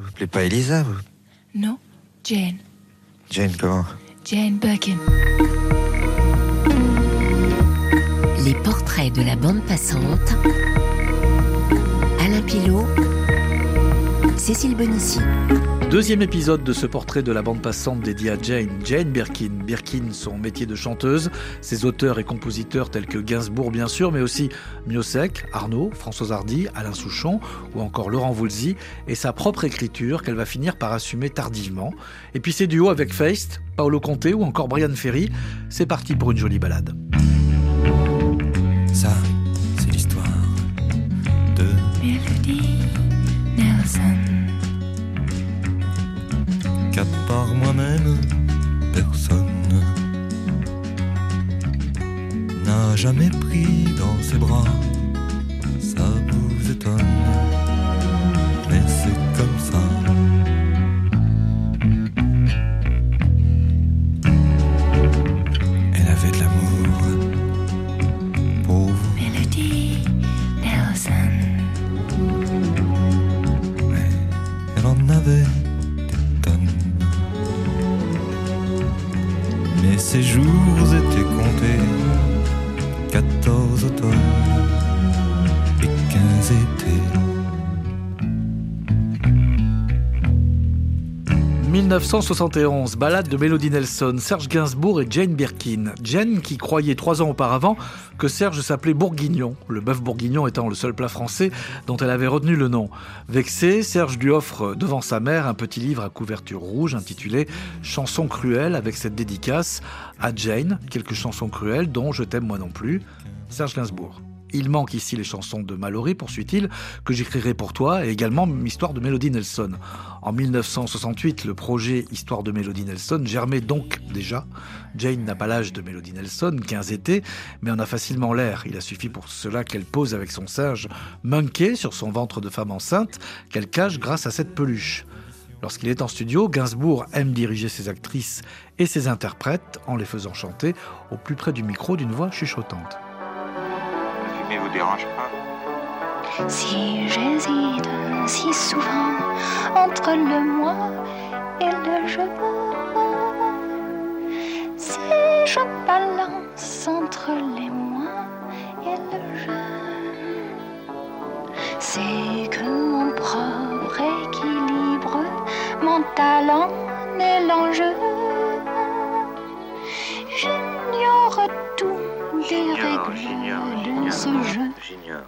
Vous vous appelez pas Elisa, vous Non, Jane. Jane, comment Jane Birkin. Les portraits de la bande passante. Alain Pilot. Cécile Bonissi. Deuxième épisode de ce portrait de la bande passante dédié à Jane, Jane Birkin. Birkin, son métier de chanteuse, ses auteurs et compositeurs tels que Gainsbourg bien sûr, mais aussi Miossec, Arnaud, François Hardy, Alain Souchon ou encore Laurent Voulzy, et sa propre écriture qu'elle va finir par assumer tardivement. Et puis ses duos avec Feist, Paolo Conte ou encore Brian Ferry, c'est parti pour une jolie balade. Part moi-même, personne n'a jamais pris dans ses bras. 1971, balade de Melody Nelson, Serge Gainsbourg et Jane Birkin. Jane qui croyait trois ans auparavant que Serge s'appelait Bourguignon, le bœuf bourguignon étant le seul plat français dont elle avait retenu le nom. Vexé, Serge lui offre devant sa mère un petit livre à couverture rouge intitulé Chansons cruelles avec cette dédicace à Jane, quelques chansons cruelles dont Je t'aime moi non plus, Serge Gainsbourg. Il manque ici les chansons de Mallory, poursuit-il, que j'écrirai pour toi, et également Histoire de Melody Nelson. En 1968, le projet Histoire de Melody Nelson germait donc déjà. Jane n'a pas l'âge de Melody Nelson, 15 étés, mais en a facilement l'air. Il a suffi pour cela qu'elle pose avec son singe Monkey sur son ventre de femme enceinte, qu'elle cache grâce à cette peluche. Lorsqu'il est en studio, Gainsbourg aime diriger ses actrices et ses interprètes en les faisant chanter au plus près du micro d'une voix chuchotante. Vous dérange pas Si j'hésite si souvent entre le moi et le je, si je balance entre les moi et le je, c'est que mon propre équilibre, mon talent n'est l'enjeu. J'ignore tout des règles ce jeu. J'ignore.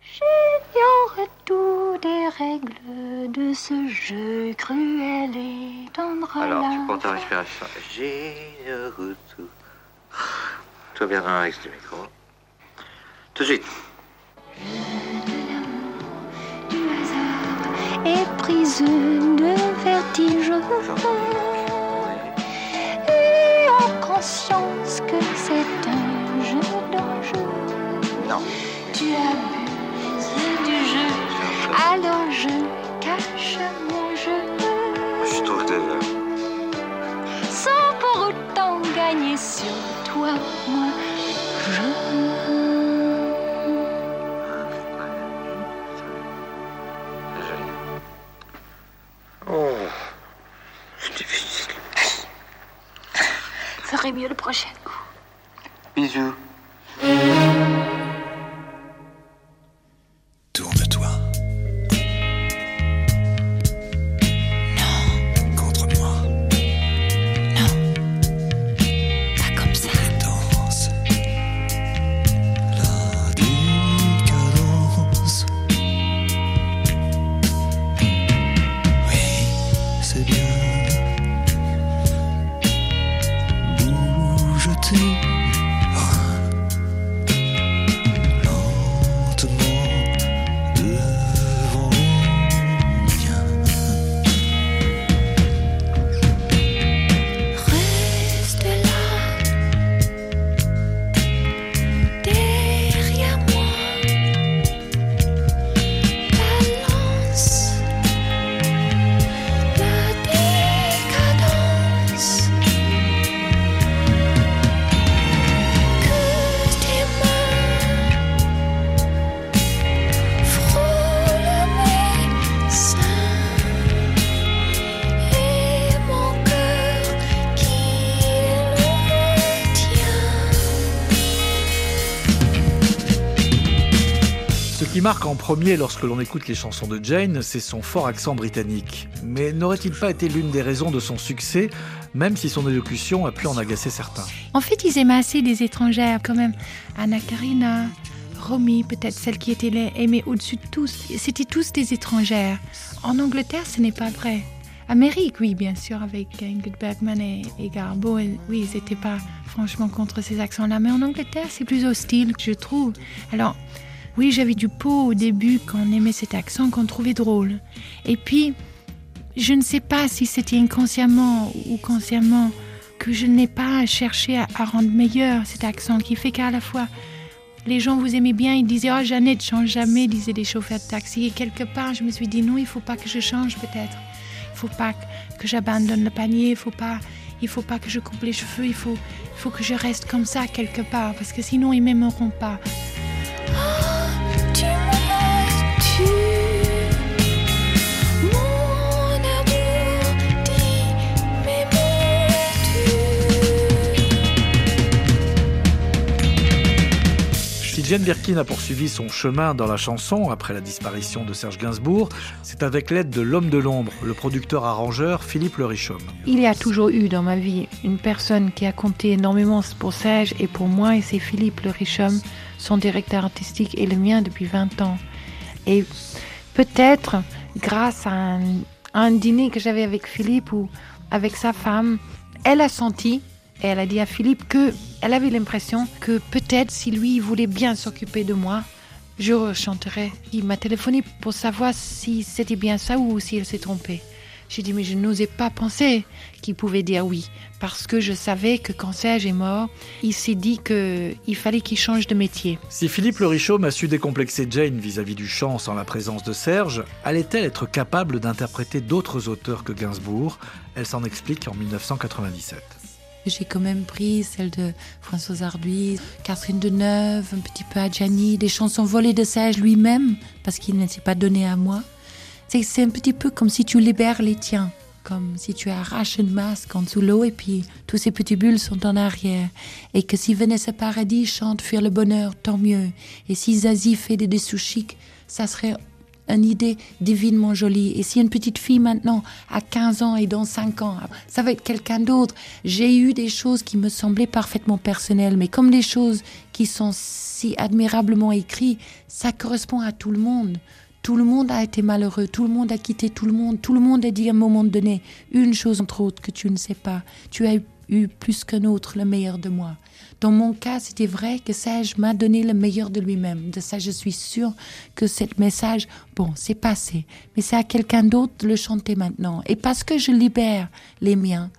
J'ignore tout des règles de ce jeu cruel et tendre Alors, tu prends ta respiration. J'ignore tout. Toi bien dans l'axe du micro. Tout de suite. du hasard prise de vertige. Et en conscience que c'est. Non. Tu abuses du jeu, alors je cache mon jeu. Je trouve que Sans pour autant gagner sur toi, moi, je. Oh, c'est difficile. Ferai mieux le prochain coup. Bisous. En premier lorsque l'on écoute les chansons de Jane, c'est son fort accent britannique. Mais n'aurait-il pas été l'une des raisons de son succès, même si son élocution a pu en agacer certains? En fait, ils aimaient assez des étrangères, quand même. Anna Karina, Romy, peut-être celle qui était aimée au-dessus de tous. C'était tous des étrangères. En Angleterre, ce n'est pas vrai. Amérique, oui, bien sûr, avec Ingrid Bergman et, Garbo. oui, ils n'étaient pas franchement contre ces accents-là. Mais en Angleterre, c'est plus hostile, je trouve. Alors, oui, j'avais du pot au début quand on aimait cet accent, qu'on trouvait drôle. Et puis, je ne sais pas si c'était inconsciemment ou consciemment que je n'ai pas cherché à, à, rendre meilleur cet accent qui fait qu'à la fois les gens vous aimaient bien, ils disaient Oh, Jeannette, change jamais, disaient les chauffeurs de taxi. Et quelque part, je me suis dit Non, il faut pas que je change peut-être. Il faut pas que j'abandonne le panier, il faut pas. Il faut pas que je coupe les cheveux, il faut, il faut que je reste comme ça quelque part, parce que sinon ils m'aimeront pas. Jane Birkin a poursuivi son chemin dans la chanson après la disparition de Serge Gainsbourg. C'est avec l'aide de l'homme de l'ombre, le producteur-arrangeur Philippe Le Richaume. Il y a toujours eu dans ma vie une personne qui a compté énormément pour Serge et pour moi, et c'est Philippe Le Richaume, son directeur artistique et le mien depuis 20 ans. Et peut-être grâce à un dîner que j'avais avec Philippe ou avec sa femme, elle a senti et elle a dit à Philippe que elle avait l'impression que peut-être si lui voulait bien s'occuper de moi, je chanterais. Il m'a téléphoné pour savoir si c'était bien ça ou si elle s'est trompée. J'ai dit mais je n'osais pas penser qu'il pouvait dire oui parce que je savais que quand Serge est mort, il s'est dit que il fallait qu'il change de métier. Si Philippe Le Richaume a su décomplexer Jane vis-à-vis -vis du chant sans la présence de Serge, allait-elle être capable d'interpréter d'autres auteurs que Gainsbourg? Elle s'en explique en 1997. J'ai quand même pris celle de Françoise Arduis, Catherine Deneuve, un petit peu Adjani, des chansons volées de Serge lui-même, parce qu'il ne s'est pas donné à moi. C'est un petit peu comme si tu libères les tiens, comme si tu arraches une masque en dessous l'eau et puis tous ces petits bulles sont en arrière. Et que si Vanessa Paradis chante Fuir le bonheur, tant mieux. Et si Zazie fait des dessous chics, ça serait une idée divinement jolie. Et si une petite fille maintenant a 15 ans et dans 5 ans, ça va être quelqu'un d'autre. J'ai eu des choses qui me semblaient parfaitement personnelles, mais comme des choses qui sont si admirablement écrites, ça correspond à tout le monde. Tout le monde a été malheureux, tout le monde a quitté tout le monde, tout le monde a dit à un moment donné une chose entre autres que tu ne sais pas. Tu as eu plus qu'un autre le meilleur de moi. Dans mon cas, c'était vrai que Serge m'a donné le meilleur de lui-même. De ça, je suis sûre que ce message, bon, c'est passé. Mais c'est à quelqu'un d'autre de le chanter maintenant. Et parce que je libère les miens,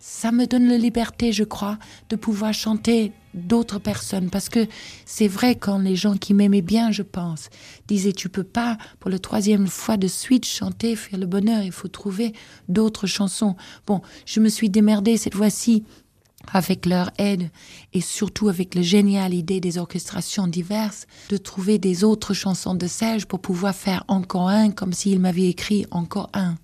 ça me donne la liberté, je crois, de pouvoir chanter d'autres personnes. Parce que c'est vrai quand les gens qui m'aimaient bien, je pense, disaient tu peux pas pour la troisième fois de suite chanter, faire le bonheur, il faut trouver d'autres chansons. Bon, je me suis démerdée cette fois-ci avec leur aide et surtout avec la géniale idée des orchestrations diverses, de trouver des autres chansons de Serge pour pouvoir faire encore un comme s'il m'avait écrit encore un.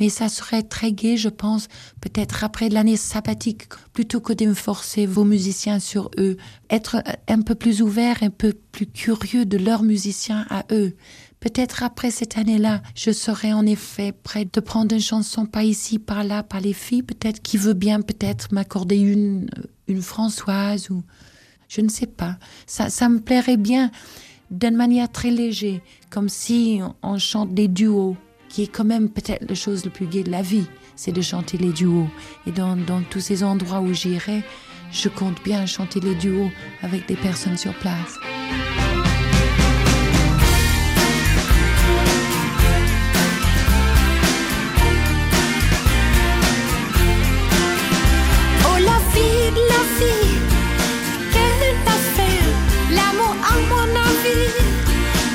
Mais ça serait très gai, je pense, peut-être après l'année sabbatique, plutôt que de me forcer vos musiciens sur eux, être un peu plus ouvert, un peu plus curieux de leurs musiciens à eux. Peut-être après cette année-là, je serai en effet prête de prendre une chanson pas ici, par là, par les filles, peut-être qui veut bien peut-être m'accorder une, une Françoise ou je ne sais pas. Ça, ça me plairait bien d'une manière très légère, comme si on chante des duos, qui est quand même peut-être la chose la plus gaie de la vie, c'est de chanter les duos. Et dans, dans tous ces endroits où j'irai, je compte bien chanter les duos avec des personnes sur place.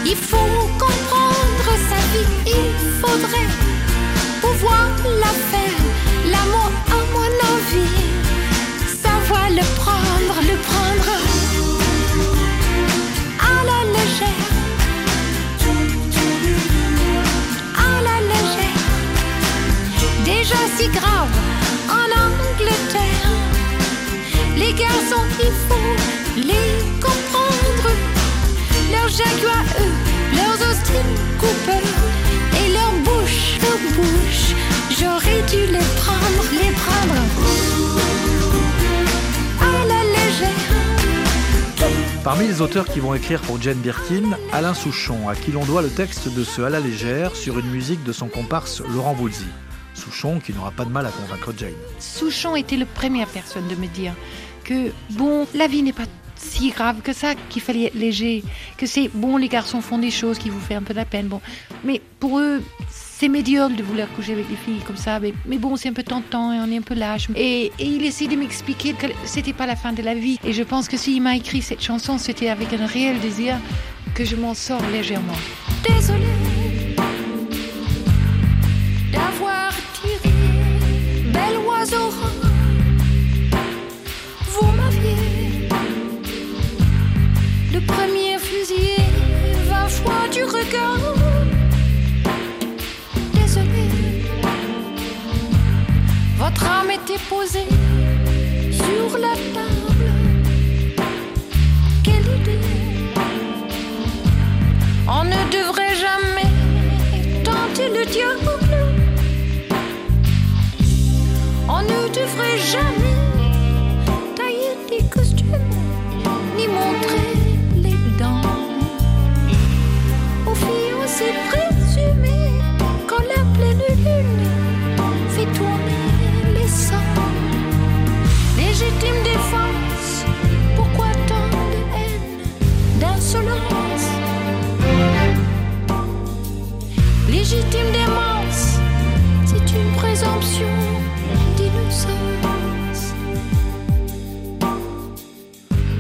il faut les comprendre. leurs jaguars, eux, leurs hostiles coupeurs et leurs bouches, leurs bouches. J'aurais dû les prendre, les prendre à la légère. Parmi les auteurs qui vont écrire pour Jane Birkin, Alain Souchon, à qui l'on doit le texte de ce À la légère sur une musique de son comparse Laurent Voulzy. Souchon qui n'aura pas de mal à convaincre Jane. Souchon était la première personne de me dire que, bon, la vie n'est pas si grave que ça, qu'il fallait être léger, que c'est, bon, les garçons font des choses qui vous font un peu de la peine, bon. Mais pour eux, c'est médiocre de vouloir coucher avec des filles comme ça, mais, mais bon, c'est un peu tentant et on est un peu lâche. Et, et il essaie de m'expliquer que c'était pas la fin de la vie. Et je pense que s'il m'a écrit cette chanson, c'était avec un réel désir que je m'en sors légèrement. Désolée posée sur la table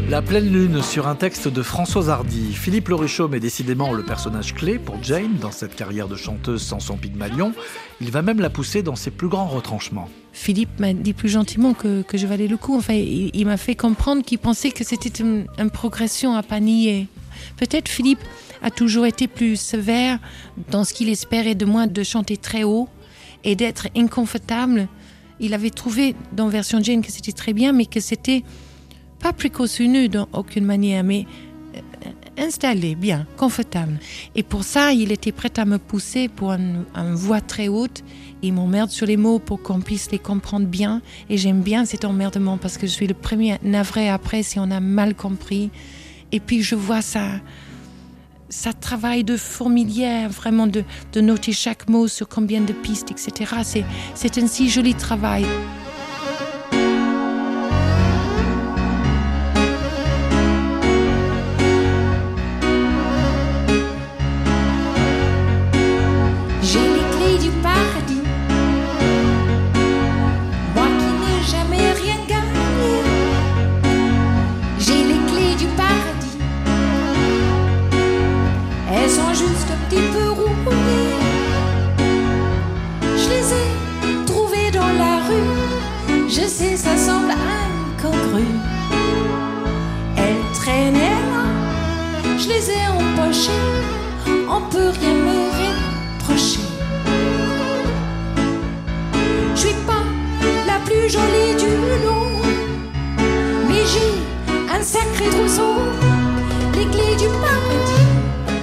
La pleine lune sur un texte de Françoise Hardy. Philippe Lorichaume est décidément le personnage clé pour Jane dans cette carrière de chanteuse sans son Pygmalion. Il va même la pousser dans ses plus grands retranchements. Philippe m'a dit plus gentiment que, que je valais le coup. Enfin, il, m'a fait comprendre qu'il pensait que c'était une, une progression à pas nier. Peut-être Philippe a toujours été plus sévère dans ce qu'il espérait de moi de chanter très haut et d'être inconfortable. Il avait trouvé dans version Jane que c'était très bien, mais que c'était pas précautionneux dans aucune manière, mais euh, installé, bien, confortable. Et pour ça, il était prêt à me pousser pour une, une voix très haute. Il m'emmerde sur les mots pour qu'on puisse les comprendre bien. Et j'aime bien cet emmerdement parce que je suis le premier navré après si on a mal compris. Et puis je vois ça, ça travaille de fourmilière, vraiment de, de noter chaque mot sur combien de pistes, etc. C'est, c'est un si joli travail. Je les ai empochées. On peut rien me reprocher. Je suis pas la plus jolie du lot, mais j'ai un sacré trousseau,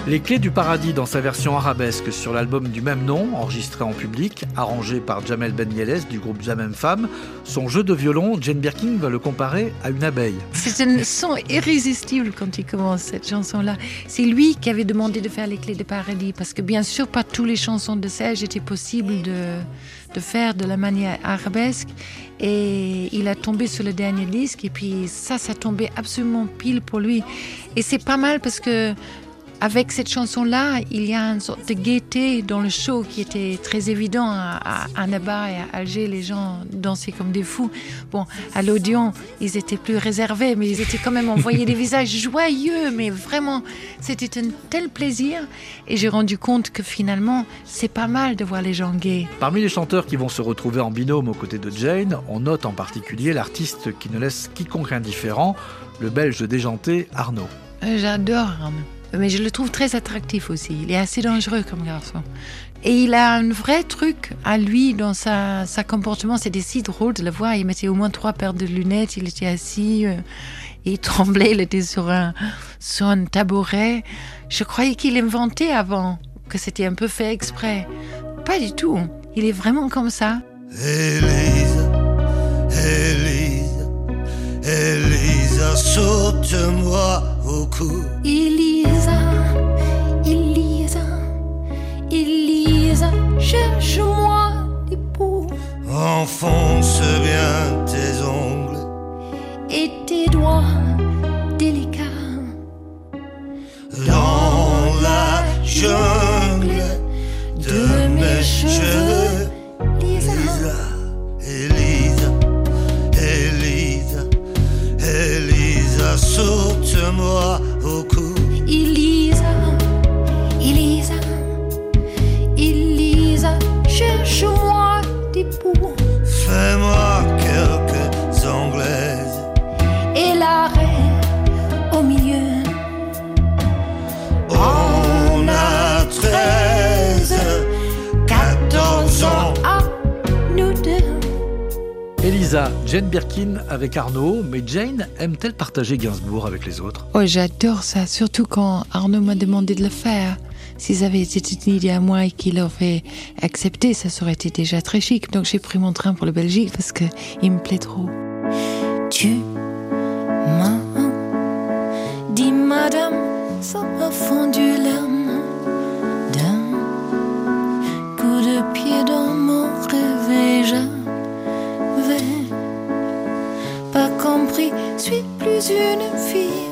Les clés du paradis dans sa version arabesque sur l'album du même nom, enregistré en public, arrangé par Jamel Ben Yeles du groupe Jamem Femme, son jeu de violon, Jane Birkin va le comparer à une abeille. C'est un son irrésistible quand il commence cette chanson-là. C'est lui qui avait demandé de faire les clés de paradis parce que bien sûr pas toutes les chansons de Serge étaient possibles de, de faire de la manière arabesque et il a tombé sur le dernier disque et puis ça, ça tombait absolument pile pour lui. Et c'est pas mal parce que avec cette chanson-là, il y a une sorte de gaieté dans le show qui était très évident à, à, à Naba et à Alger. Les gens dansaient comme des fous. Bon, à l'Odéon, ils étaient plus réservés, mais ils étaient quand même envoyés des visages joyeux. Mais vraiment, c'était un tel plaisir. Et j'ai rendu compte que finalement, c'est pas mal de voir les gens gays. Parmi les chanteurs qui vont se retrouver en binôme aux côtés de Jane, on note en particulier l'artiste qui ne laisse quiconque indifférent, le belge déjanté Arnaud. J'adore Arnaud. Mais je le trouve très attractif aussi. Il est assez dangereux comme garçon. Et il a un vrai truc à lui dans sa, sa comportement. C'était si drôle de le voir. Il mettait au moins trois paires de lunettes. Il était assis. euh, Il tremblait, il était sur un, sur un tabouret. Je croyais qu'il inventait avant, que c'était un peu fait exprès. Pas du tout. Il est vraiment comme ça. Élise, Élise, Élise, saute-moi au cou. Enfonce bien Jane Birkin avec Arnaud, mais Jane aime-t-elle partager Gainsbourg avec les autres? Oh, j'adore ça, surtout quand Arnaud m'a demandé de le faire. Si ça avait été une idée à moi et qu'il aurait accepté, ça aurait été déjà très chic. Donc j'ai pris mon train pour le Belgique parce que il me plaît trop. Tu m'as dit, madame, ça m'a fondu une fille,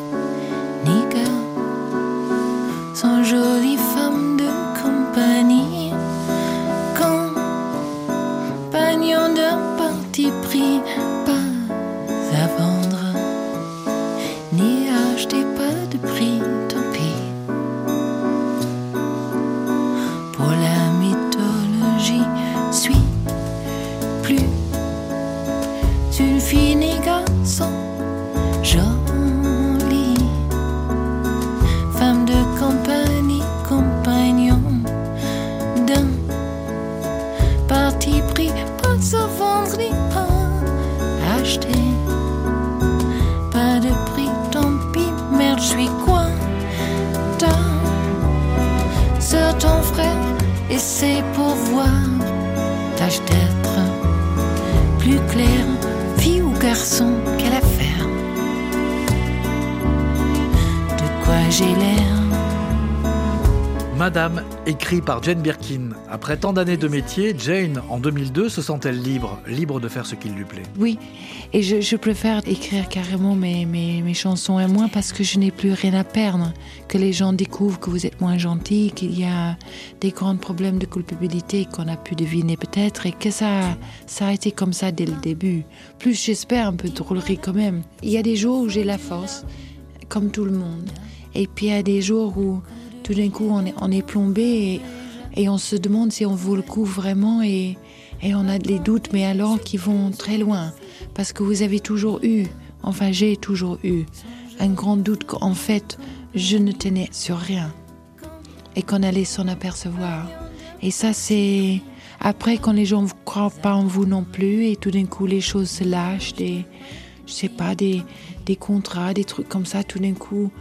ni gars, sans jolie Jane Birkin. Après tant d'années de métier, Jane, en 2002, se sent-elle libre, libre de faire ce qu'il lui plaît Oui, et je, je préfère écrire carrément mes, mes, mes chansons à moi parce que je n'ai plus rien à perdre. Que les gens découvrent que vous êtes moins gentil, qu'il y a des grands problèmes de culpabilité qu'on a pu deviner peut-être et que ça, ça a été comme ça dès le début. Plus j'espère un peu de drôlerie quand même. Il y a des jours où j'ai la force, comme tout le monde. Et puis il y a des jours où tout d'un coup on est, plombé et, on se demande si on vaut le coup vraiment et, on a des doutes, mais alors qui vont très loin. Parce que vous avez toujours eu, enfin j'ai toujours eu, un grand doute qu'en fait je ne tenais sur rien et qu'on allait s'en apercevoir. Et ça c'est après quand les gens ne croient pas en vous non plus et tout d'un coup les choses se lâchent, des, je sais pas, des contrats, des trucs comme ça, tout d'un coup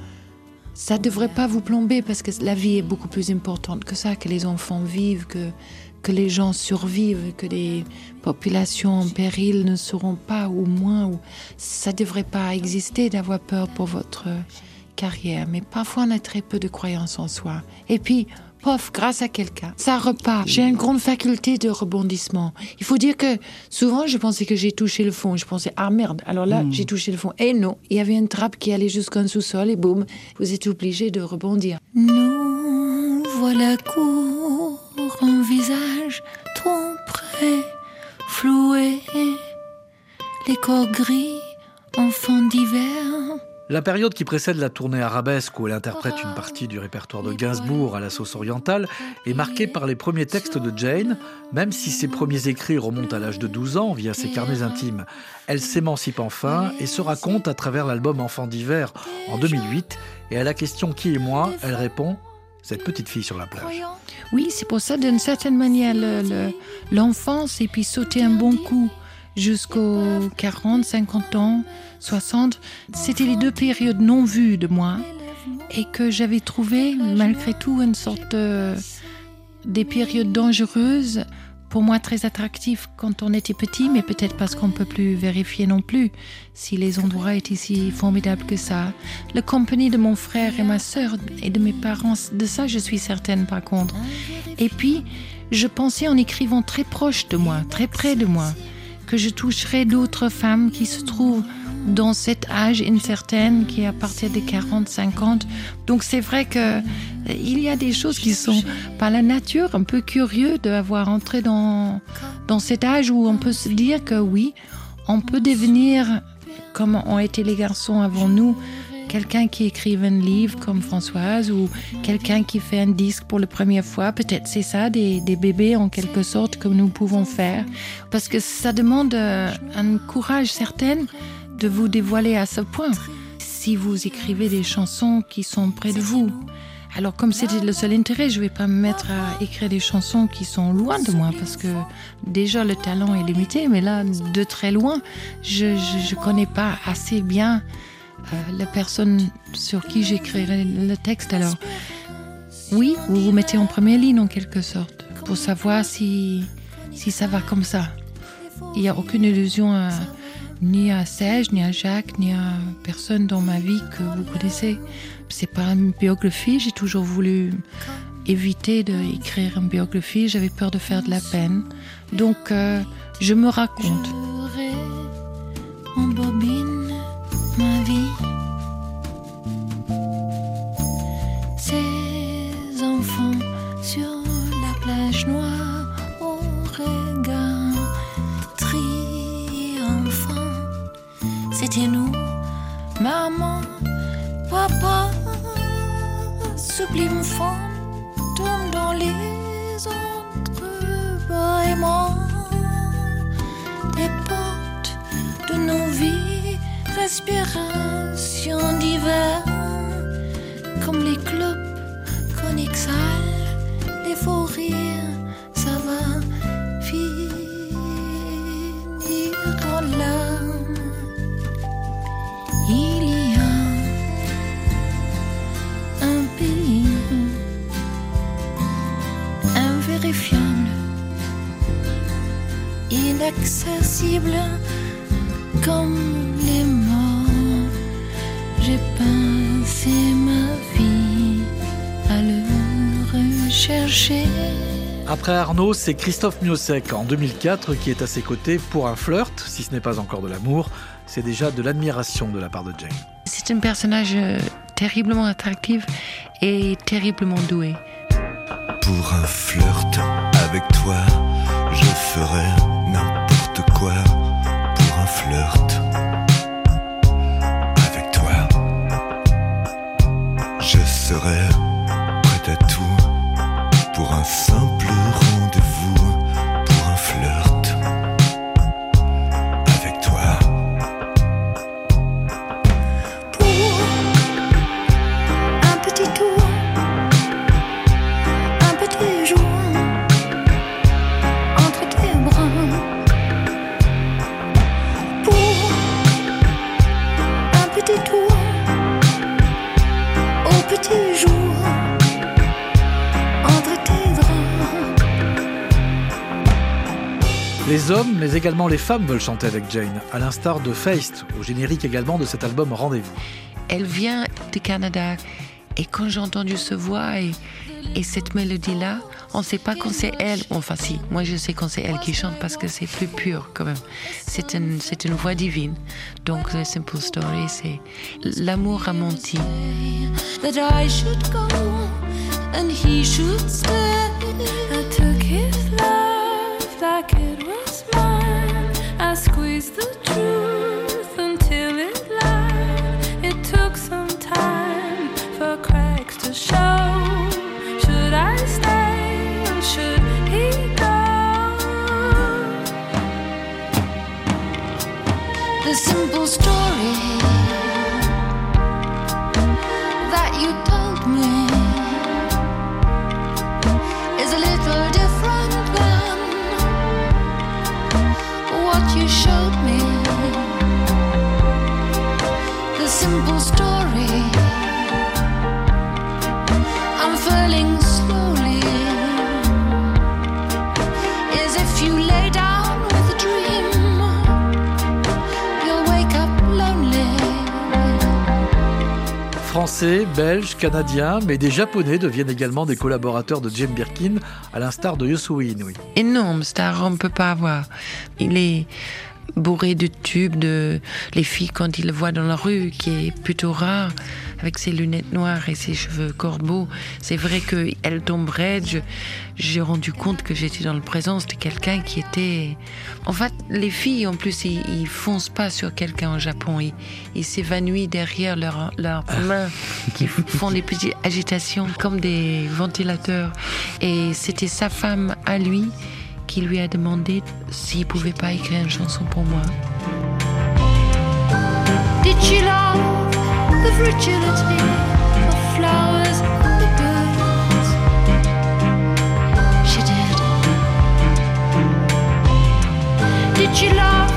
ça devrait pas vous plomber parce que la vie est beaucoup plus importante que ça, que les enfants vivent, que, que les gens survivent, que les populations en péril ne seront pas ou moins. Ou... Ça devrait pas exister d'avoir peur pour votre carrière. Mais parfois on a très peu de croyance en soi. Et puis, pof, grâce à quelqu'un, ça repart. J'ai une grande faculté de rebondissement. Il faut dire que souvent je pensais que j'ai touché le fond. Je pensais, ah merde, alors là j'ai touché le fond. Et non, il y avait une trappe qui allait jusqu'en sous-sol et boum, vous êtes obligé de rebondir. Nous voilà court, un visage trop près, floué, les corps gris, enfants d'hiver. La période qui précède la tournée arabesque où elle interprète une partie du répertoire de Gainsbourg à la sauce orientale est marquée par les premiers textes de Jane, même si ses premiers écrits remontent à l'âge de 12 ans via ses carnets intimes. Elle s'émancipe enfin et se raconte à travers l'album Enfants d'hiver en 2008 et à la question Qui est moi elle répond Cette petite fille sur la plage. Oui, c'est pour ça, d'une certaine manière, le- le- l'enfance et puis sauter un bon coup jusqu'aux 40, 50 ans, 60. C'était les deux périodes non vues de moi et que j'avais trouvé malgré tout une sorte de, des périodes dangereuses pour moi très attractif quand on était petit, mais peut-être parce qu'on ne peut plus vérifier non plus si les endroits étaient si formidables que ça. La compagnie de mon frère et ma sœur et de mes parents, de ça je suis certaine par contre. Et puis, je pensais en écrivant très proche de moi, très près de moi, que je toucherais d'autres femmes qui se trouvent dans cet âge incertain qui est à partir des 40, 50. Donc c'est vrai que euh, il y a des choses qui sont par la nature un peu curieux d'avoir entré dans, dans cet âge où on peut se dire que oui, on peut devenir comme ont été les garçons avant nous, quelqu'un qui écrive un livre comme Françoise ou quelqu'un qui fait un disque pour la première fois. Peut-être c'est ça, des, bébés en quelque sorte que nous pouvons faire. Parce que ça demande euh, un courage certain de vous dévoiler à ce point si vous écrivez des chansons qui sont près de vous. Alors comme c'était le seul intérêt, je ne vais pas me mettre à écrire des chansons qui sont loin de moi parce que déjà le talent est limité, mais là de très loin, je ne connais pas assez bien euh, la personne sur qui j'écrirai le texte. Alors oui, vous vous mettez en première ligne en quelque sorte pour savoir si, si ça va comme ça. Il n'y a aucune illusion à ni à Serge, ni à Jacques, ni à personne dans ma vie que vous connaissez. C'est pas une biographie, j'ai toujours voulu éviter d'écrire une biographie, j'avais peur de faire de la peine. Donc, euh, je me raconte. Inaccessible comme les morts. J'ai passé ma vie à le rechercher. Après Arnaud, c'est Christophe Miossec en 2004 qui est à ses côtés pour un flirt, si ce n'est pas encore de l'amour, c'est déjà de l'admiration de la part de Jane. C'est un personnage euh, terriblement attractif et terriblement doué. Pour un flirt avec toi, je ferai. Avec toi, je serai prêt à tout. Pour un simple hommes, mais également les femmes veulent chanter avec Jane, à l'instar de Feist, au générique également de cet album Rendez-vous. Elle vient du Canada et quand j'ai entendu ce voix et, et cette mélodie-là, on ne sait pas quand c'est elle. Enfin si, moi je sais quand c'est elle qui chante parce que c'est plus pur quand même. C'est une, c'est une voix divine. Donc The Simple Story, c'est l'amour a menti. that I should go and he should stay. I took Français, Belges, Canadiens, mais des Japonais deviennent également des collaborateurs de Jane Birkin, à l'instar de Yosui Inouye. Énorme star, on ne peut pas avoir. Il est bourré de tubes, de les filles quand ils le voient dans la rue, qui est plutôt rare, avec ses lunettes noires et ses cheveux corbeaux. C'est vrai qu'elle tomberait. J'ai rendu compte que j'étais dans le présence de quelqu'un qui était. En fait, les filles, en plus, ils, foncent pas sur quelqu'un au Japon. Ils s'évanouissent derrière leurs leur ah. mains, qui font des petites agitations comme des ventilateurs. Et c'était sa femme à lui qui lui a demandé s'il pouvait pas écrire une chanson pour moi. Did love the fragility of flowers and the birds? She did. Did she love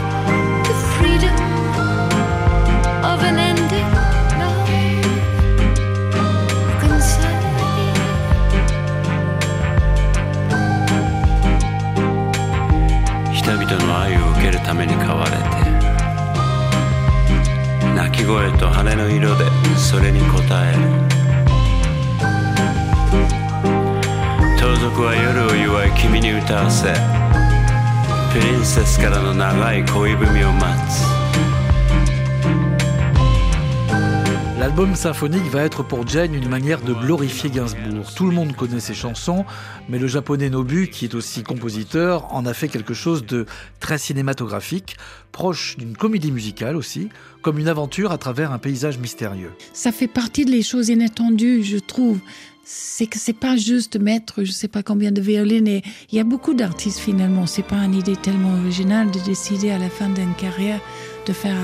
Symphonique va être pour Jane une manière de glorifier Gainsbourg. Tout le monde connaît ses chansons, mais le japonais Nobu, qui est aussi compositeur, en a fait quelque chose de très cinématographique, proche d'une comédie musicale aussi, comme une aventure à travers un paysage mystérieux. Ça fait partie des choses inattendues, je trouve c'est que c'est pas juste mettre je sais pas combien de violines et il y a beaucoup d'artistes finalement c'est pas une idée tellement originale de décider à la fin d'une carrière de faire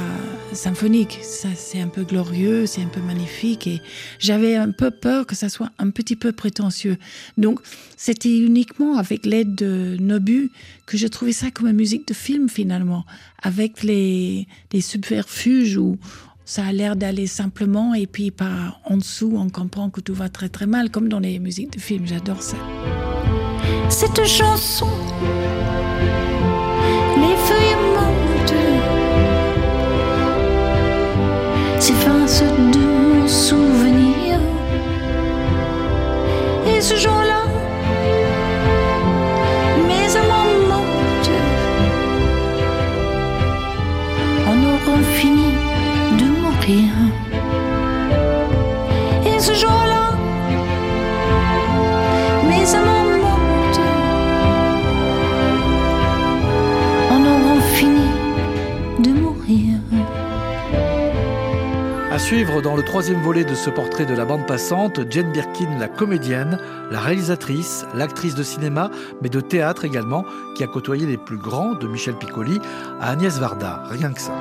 symphonique. Ça, c'est un peu glorieux, c'est un peu magnifique et j'avais un peu peur que ça soit un petit peu prétentieux. Donc, c'était uniquement avec l'aide de Nobu que je trouvais ça comme une musique de film finalement, avec les, les subterfuges où ça a l'air d'aller simplement et puis par en dessous, on comprend que tout va très très mal, comme dans les musiques de film. J'adore ça. Cette chanson, les feuilles souvenir. Et ce jour-là, dans le troisième volet de ce portrait de la bande passante, Jane Birkin, la comédienne, la réalisatrice, l'actrice de cinéma, mais de théâtre également, qui a côtoyé les plus grands, de Michel Piccoli à Agnès Varda, rien que ça.